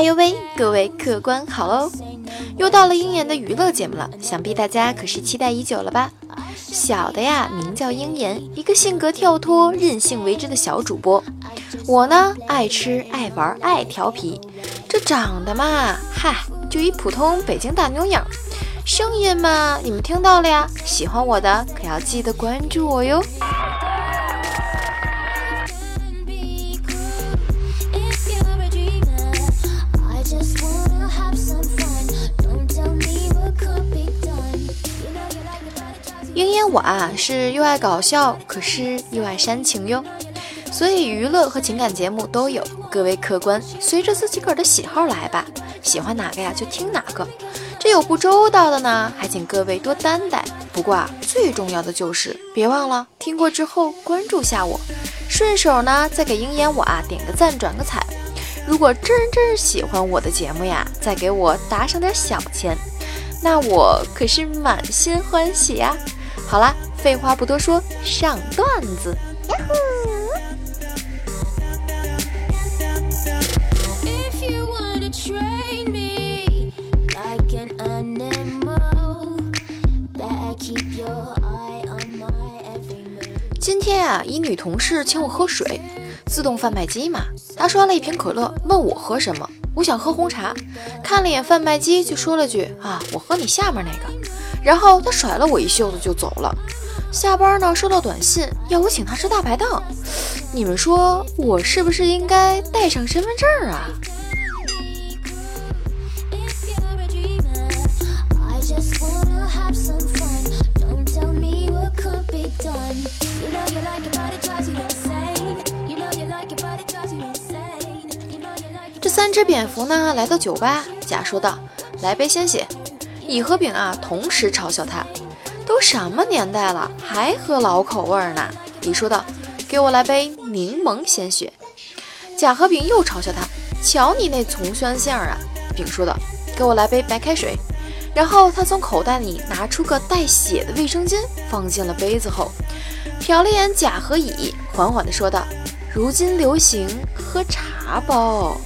哎呦喂，各位客官好喽！又到了鹰眼的娱乐节目了，想必大家可是期待已久了吧？小的呀，名叫鹰眼，一个性格跳脱、任性为之的小主播。我呢，爱吃、爱玩、爱调皮。这长得嘛，嗨，就一普通北京大妞样。声音嘛，你们听到了呀？喜欢我的可要记得关注我哟。我啊是又爱搞笑，可是又爱煽情哟，所以娱乐和情感节目都有。各位客官，随着自己个儿的喜好来吧，喜欢哪个呀就听哪个。这有不周到的呢，还请各位多担待。不过啊，最重要的就是别忘了听过之后关注下我，顺手呢再给鹰眼我啊点个赞转个彩。如果真真喜欢我的节目呀，再给我打赏点小钱，那我可是满心欢喜呀。好啦，废话不多说，上段子。今天啊，一女同事请我喝水，自动贩卖机嘛。她刷了一瓶可乐，问我喝什么，我想喝红茶，看了眼贩卖机，就说了句啊，我喝你下面那个。然后他甩了我一袖子就走了。下班呢，收到短信要我请他吃大排档，你们说我是不是应该带上身份证啊？这三只蝙蝠呢，来到酒吧，甲说道：“来杯鲜血。”乙和丙啊，同时嘲笑他：“都什么年代了，还喝老口味呢？”乙说道：“给我来杯柠檬鲜血。”甲和丙又嘲笑他：“瞧你那穷酸相啊！”丙说道：“给我来杯白开水。”然后他从口袋里拿出个带血的卫生巾，放进了杯子后，瞟了眼甲和乙，缓缓地说道：“如今流行喝茶包。”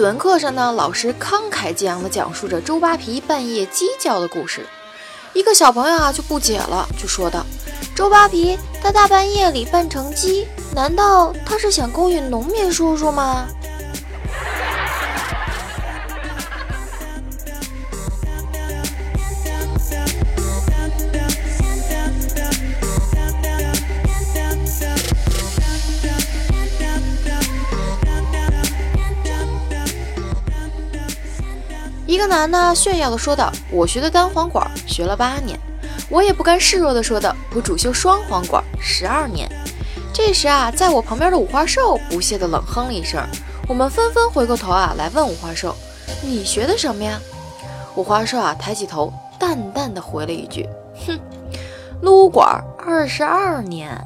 语文课上呢，老师慷慨激昂地讲述着周扒皮半夜鸡叫的故事。一个小朋友啊就不解了，就说道：“周扒皮他大半夜里扮成鸡，难道他是想勾引农民叔叔吗？”一个男的炫耀的说道：“我学的单簧管，学了八年。”我也不甘示弱的说道：“我主修双簧管，十二年。”这时啊，在我旁边的五花兽不屑的冷哼了一声。我们纷纷回过头啊，来问五花兽：“你学的什么呀？”五花兽啊，抬起头，淡淡的回了一句：“哼，撸管二十二年。”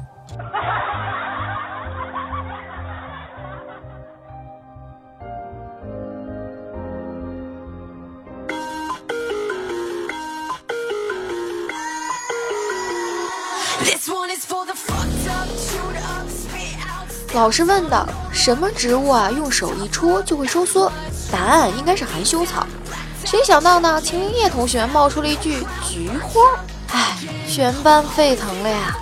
老师问道：“什么植物啊，用手一戳就会收缩？”答案应该是含羞草。谁想到呢？秦明叶同学冒出了一句“菊花”，哎，全班沸腾了呀！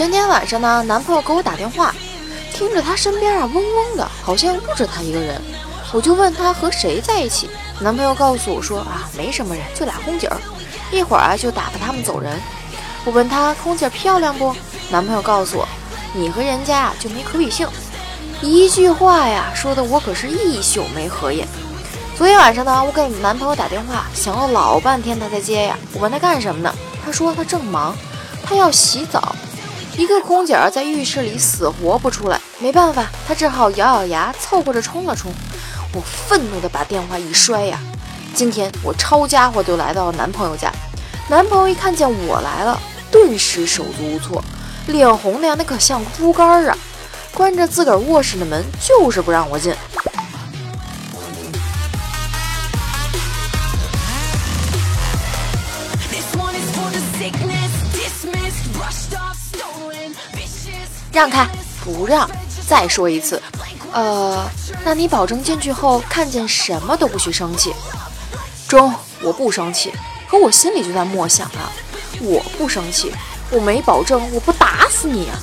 前天晚上呢，男朋友给我打电话，听着他身边啊嗡嗡的，好像不止他一个人。我就问他和谁在一起，男朋友告诉我说啊，没什么人，就俩空姐儿，一会儿啊就打发他们走人。我问他空姐漂亮不？男朋友告诉我，你和人家啊就没可比性。一句话呀，说的我可是一宿没合眼。昨天晚上呢，我给男朋友打电话，想了老半天他才接呀。我问他干什么呢？他说他正忙，他要洗澡。一个空姐在浴室里死活不出来，没办法，她只好咬咬牙凑合着冲了冲。我愤怒地把电话一摔呀！今天我抄家伙就来到了男朋友家，男朋友一看见我来了，顿时手足无措，脸红的呀，那可像猪肝儿啊！关着自个儿卧室的门，就是不让我进。让开，不让！再说一次，呃，那你保证进去后看见什么都不许生气。中，我不生气，可我心里就在默想啊，我不生气，我没保证，我不打死你啊！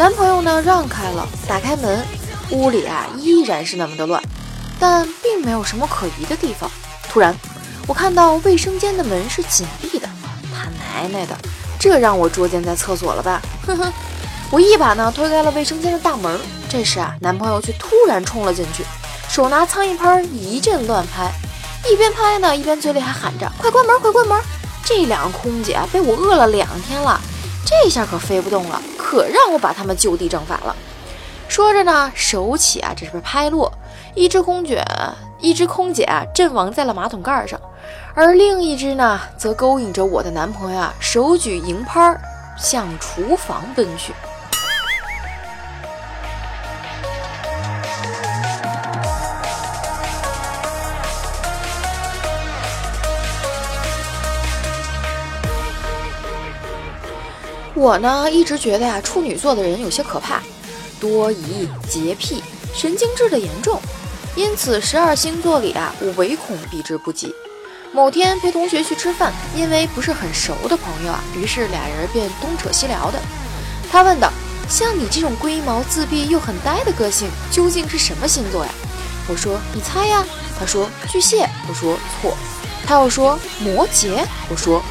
男朋友呢让开了，打开门，屋里啊依然是那么的乱，但并没有什么可疑的地方。突然，我看到卫生间的门是紧闭的，他奶奶的，这让我捉奸在厕所了吧？哼哼，我一把呢推开了卫生间的大门。这时啊，男朋友却突然冲了进去，手拿苍蝇拍一阵乱拍，一边拍呢一边嘴里还喊着：“快关门，快关门！”这两个空姐被我饿了两天了。这下可飞不动了，可让我把他们就地正法了。说着呢，手起啊，这是拍落一只空卷，一只空姐啊阵亡在了马桶盖上，而另一只呢，则勾引着我的男朋友啊，手举银拍向厨房奔去。我呢一直觉得呀，处女座的人有些可怕，多疑、洁癖、神经质的严重，因此十二星座里啊，我唯恐避之不及。某天陪同学去吃饭，因为不是很熟的朋友啊，于是俩人便东扯西聊的。他问道：“像你这种龟毛、自闭又很呆的个性，究竟是什么星座呀？”我说：“你猜呀。”他说：“巨蟹。”我说：“错。”他又说：“摩羯。”我说：“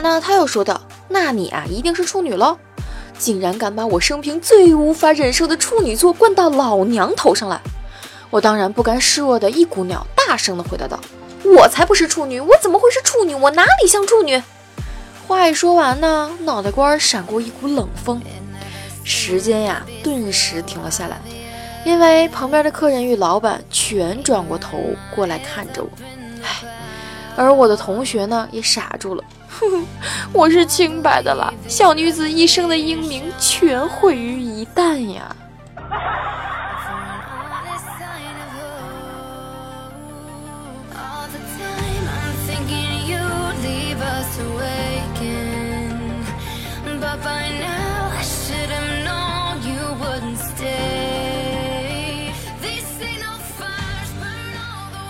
那，他又说道：“那你啊，一定是处女喽！竟然敢把我生平最无法忍受的处女座灌到老娘头上来！”我当然不甘示弱的一股脑，大声的回答道：“我才不是处女，我怎么会是处女？我哪里像处女？”话一说完呢，脑袋瓜闪过一股冷风，时间呀，顿时停了下来，因为旁边的客人与老板全转过头过来看着我。而我的同学呢，也傻住了。哼，我是清白的了，小女子一生的英名全毁于一旦呀！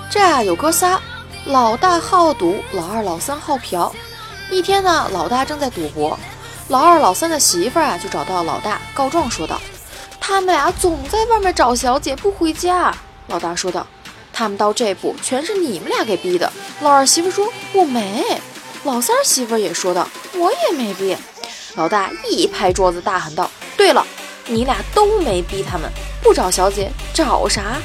这啊，有哥仨，老大好赌，老二、老三好嫖。一天呢，老大正在赌博，老二、老三的媳妇儿啊就找到老大告状，说道：“他们俩总在外面找小姐不回家。”老大说道：“他们到这步全是你们俩给逼的。”老二媳妇说：“我没。”老三媳妇也说道：“我也没逼。”老大一拍桌子大喊道：“对了，你俩都没逼他们，不找小姐找啥？”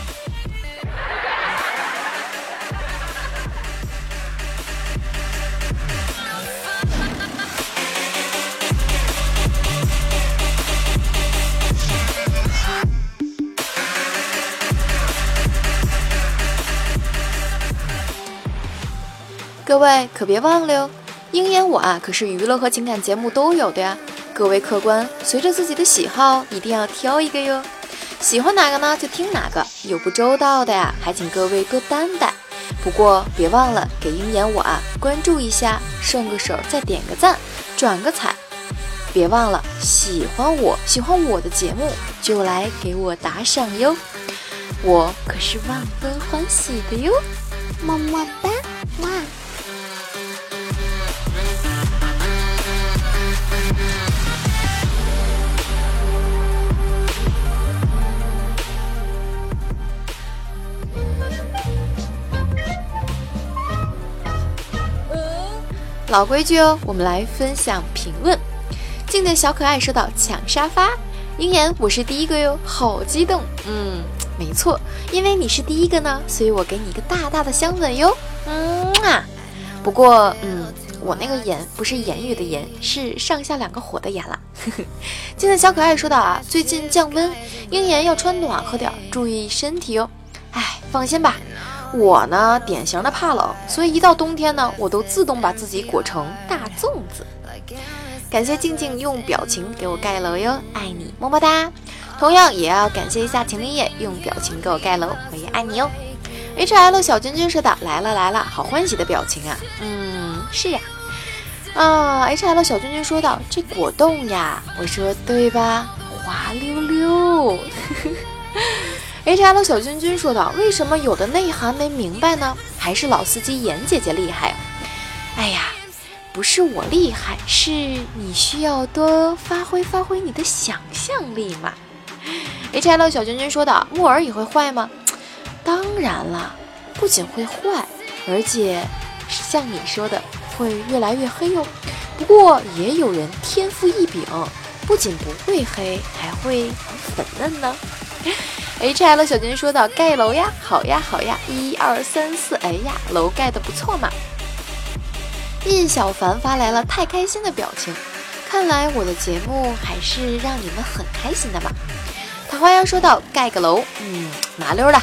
位可别忘了哟，鹰眼我啊可是娱乐和情感节目都有的呀。各位客官，随着自己的喜好，一定要挑一个哟。喜欢哪个呢，就听哪个。有不周到的呀，还请各位多担待。不过别忘了给鹰眼我啊关注一下，顺个手再点个赞，转个彩。别忘了喜欢我喜欢我的节目，就来给我打赏哟。我可是万分欢喜的哟，么么哒，哇！老规矩哦，我们来分享评论。静的小可爱说到抢沙发，鹰眼我是第一个哟，好激动。嗯，没错，因为你是第一个呢，所以我给你一个大大的香吻哟。嗯啊，不过嗯，我那个言不是言语的言，是上下两个火的眼了。静静小可爱说道啊，最近降温，鹰眼要穿暖和点，注意身体哟。哎，放心吧，我呢典型的怕冷，所以一到冬天呢，我都自动把自己裹成大粽子。感谢静静用表情给我盖楼哟，爱你么么哒。同样也要感谢一下晴林叶用表情给我盖楼，我也爱你哟。H L 小君君说道：“来了来了，好欢喜的表情啊。”嗯，是呀。啊，H L 小君君说道：“这果冻呀。”我说：“对吧？滑溜溜。”H L 小君君说道：“为什么有的内涵没明白呢？还是老司机严姐姐厉害。”哎呀。不是我厉害，是你需要多发挥发挥你的想象力嘛。H L 小君君说道：“木耳也会坏吗？”当然了，不仅会坏，而且像你说的会越来越黑哟。不过也有人天赋异禀，不仅不会黑，还会很粉嫩呢。H L 小君说道：“盖楼呀，好呀好呀，一二三四，哎呀，楼盖的不错嘛。”印小凡发来了太开心的表情，看来我的节目还是让你们很开心的吧。桃花妖说道：“盖个楼，嗯，麻溜的。”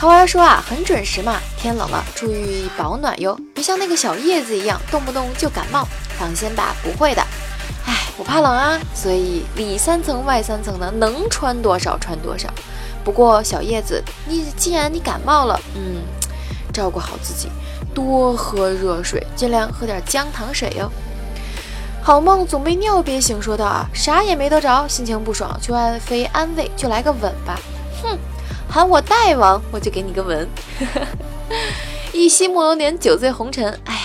桃花妖说啊，很准时嘛，天冷了，注意保暖哟，别像那个小叶子一样，动不动就感冒。放心吧，不会的。我怕冷啊，所以里三层外三层的，能穿多少穿多少。不过小叶子，你既然你感冒了，嗯，照顾好自己。多喝热水，尽量喝点姜糖水哟。好梦总被尿憋醒，说道啊，啥也没得着，心情不爽，就爱妃安慰，就来个吻吧。哼，喊我大王，我就给你个吻。一夕暮流年，酒醉红尘。哎呀，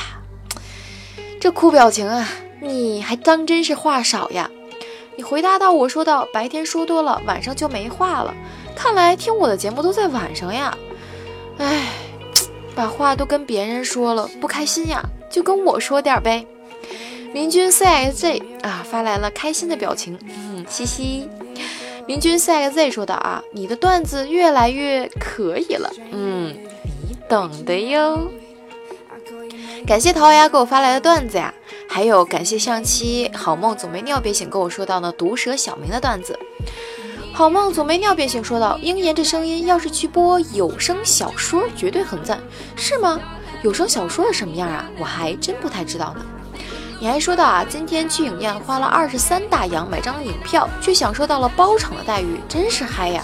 这哭表情啊，你还当真是话少呀？你回答到我说道，白天说多了，晚上就没话了。看来听我的节目都在晚上呀。哎。把话都跟别人说了，不开心呀，就跟我说点呗。明君 C X Z 啊发来了开心的表情，嗯，嘻嘻。明君 C X Z 说道啊，你的段子越来越可以了，嗯，你懂的哟。感谢桃丫给我发来的段子呀，还有感谢上期好梦总没尿憋醒跟我说到呢毒舌小明的段子。好梦总没尿变性说道：“鹰眼这声音要是去播有声小说，绝对很赞，是吗？有声小说是什么样啊？我还真不太知道呢。你还说到啊，今天去影院花了二十三大洋买张影票，却享受到了包场的待遇，真是嗨呀！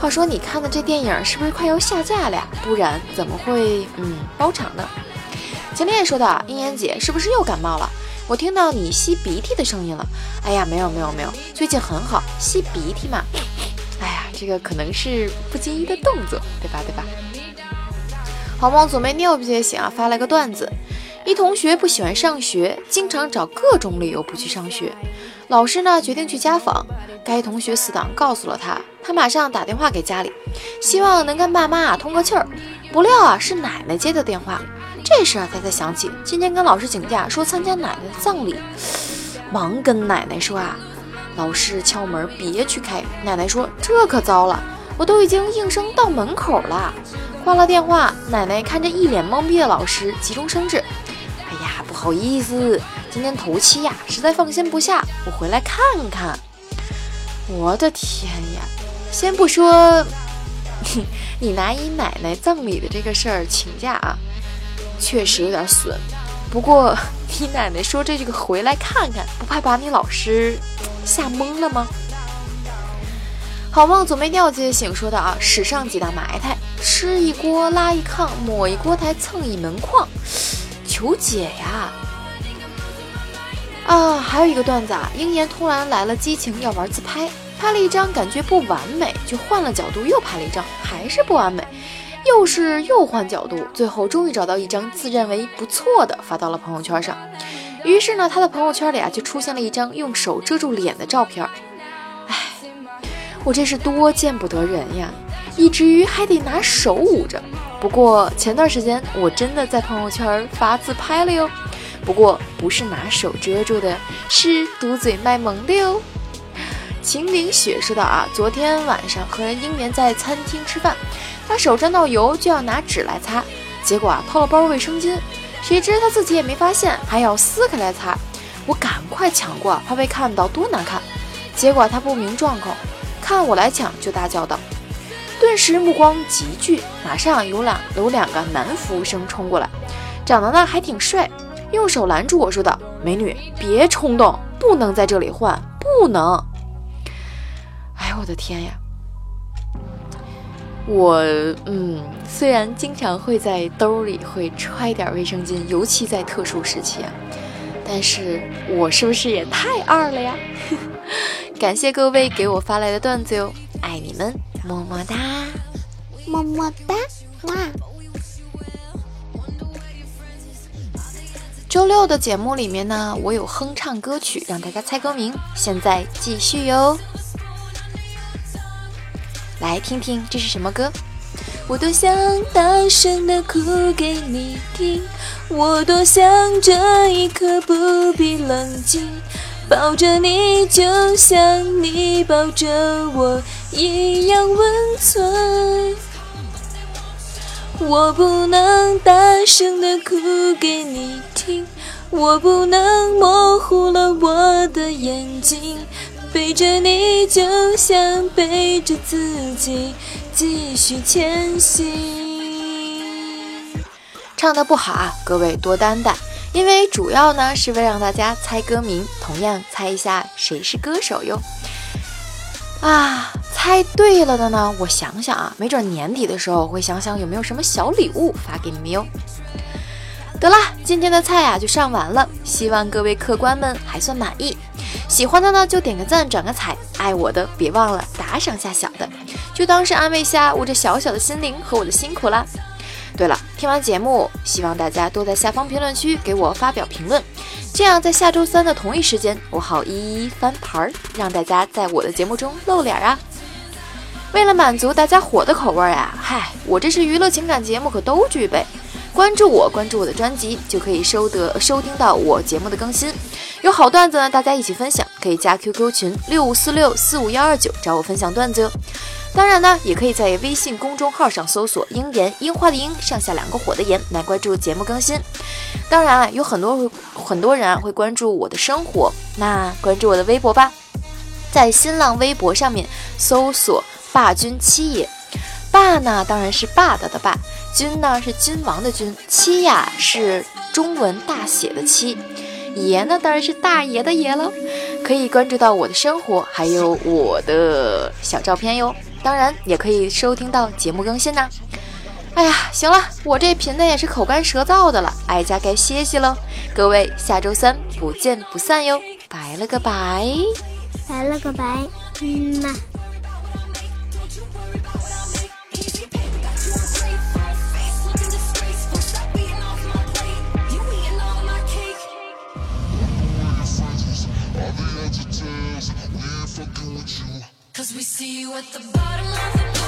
话说你看的这电影是不是快要下架了呀？不然怎么会嗯包场呢？秦烈说道：鹰眼姐是不是又感冒了？”我听到你吸鼻涕的声音了。哎呀，没有没有没有，最近很好，吸鼻涕嘛。哎呀，这个可能是不经意的动作，对吧对吧？好梦总被尿不觉醒啊，发了个段子：一同学不喜欢上学，经常找各种理由不去上学。老师呢决定去家访，该同学死党告诉了他，他马上打电话给家里，希望能跟爸妈通个气儿。不料啊是奶奶接的电话。这时啊，他才想起今天跟老师请假，说参加奶奶的葬礼，忙跟奶奶说啊，老师敲门别去开。奶奶说这可糟了，我都已经应声到门口了。挂了电话，奶奶看着一脸懵逼的老师，急中生智，哎呀，不好意思，今天头七呀，实在放心不下，我回来看看。我的天呀，先不说 你拿你奶奶葬礼的这个事儿请假啊。确实有点损，不过你奶奶说这个回来看看，不怕把你老师吓懵了吗？好梦总被尿接醒说的啊，史上几大埋汰，吃一锅拉一炕，抹一锅台蹭一门框，求解呀！啊，还有一个段子啊，鹰眼突然来了激情要玩自拍，拍了一张感觉不完美，就换了角度又拍了一张，还是不完美。又是又换角度，最后终于找到一张自认为不错的，发到了朋友圈上。于是呢，他的朋友圈里啊就出现了一张用手遮住脸的照片。唉，我这是多见不得人呀，以至于还得拿手捂着。不过前段时间我真的在朋友圈发自拍了哟，不过不是拿手遮住的，是嘟嘴卖萌的哟。秦岭雪说道啊，昨天晚上和英年在餐厅吃饭，他手沾到油就要拿纸来擦，结果啊掏了包卫生巾，谁知他自己也没发现，还要撕开来擦。我赶快抢过，怕被看到多难看。结果他不明状况，看我来抢就大叫道。顿时目光急聚，马上有两有两个男服务生冲过来，长得呢还挺帅，用手拦住我说道：“美女，别冲动，不能在这里换，不能。”哎呦我的天呀！我嗯，虽然经常会在兜里会揣点卫生巾，尤其在特殊时期啊，但是我是不是也太二了呀？感谢各位给我发来的段子哟，爱你们。么么哒，么么哒，哇！周六的节目里面呢，我有哼唱歌曲，让大家猜歌名。现在继续哟，来听听这是什么歌？我多想大声的哭给你听，我多想这一刻不必冷静。抱着你，就像你抱着我一样温存。我不能大声的哭给你听，我不能模糊了我的眼睛。背着你，就像背着自己，继续前行。唱的不好啊，各位多担待。因为主要呢是为让大家猜歌名，同样猜一下谁是歌手哟。啊，猜对了的呢，我想想啊，没准年底的时候会想想有没有什么小礼物发给你们哟。得啦，今天的菜呀就上完了，希望各位客官们还算满意。喜欢的呢就点个赞，转个彩；爱我的别忘了打赏下小的，就当是安慰下我这小小的心灵和我的辛苦啦。对了，听完节目，希望大家多在下方评论区给我发表评论，这样在下周三的同一时间，我好一一翻牌儿，让大家在我的节目中露脸啊！为了满足大家火的口味啊，嗨，我这是娱乐情感节目，可都具备。关注我，关注我的专辑，就可以收得收听到我节目的更新。有好段子呢，大家一起分享，可以加 QQ 群六五四六四五幺二九找我分享段子哟。当然呢，也可以在微信公众号上搜索“樱言樱花的樱”，上下两个火的言来关注节目更新。当然啊，有很多很多人啊会关注我的生活，那关注我的微博吧，在新浪微博上面搜索“霸君七爷”，霸呢当然是霸道的霸，君呢是君王的君，七呀是中文大写的七，爷呢当然是大爷的爷了。可以关注到我的生活，还有我的小照片哟。当然也可以收听到节目更新呢。哎呀，行了，我这贫的也是口干舌燥的了，哀家该歇息喽。各位，下周三不见不散哟，拜了个拜，拜了个拜，嗯嘛。Cause we see you at the bottom of the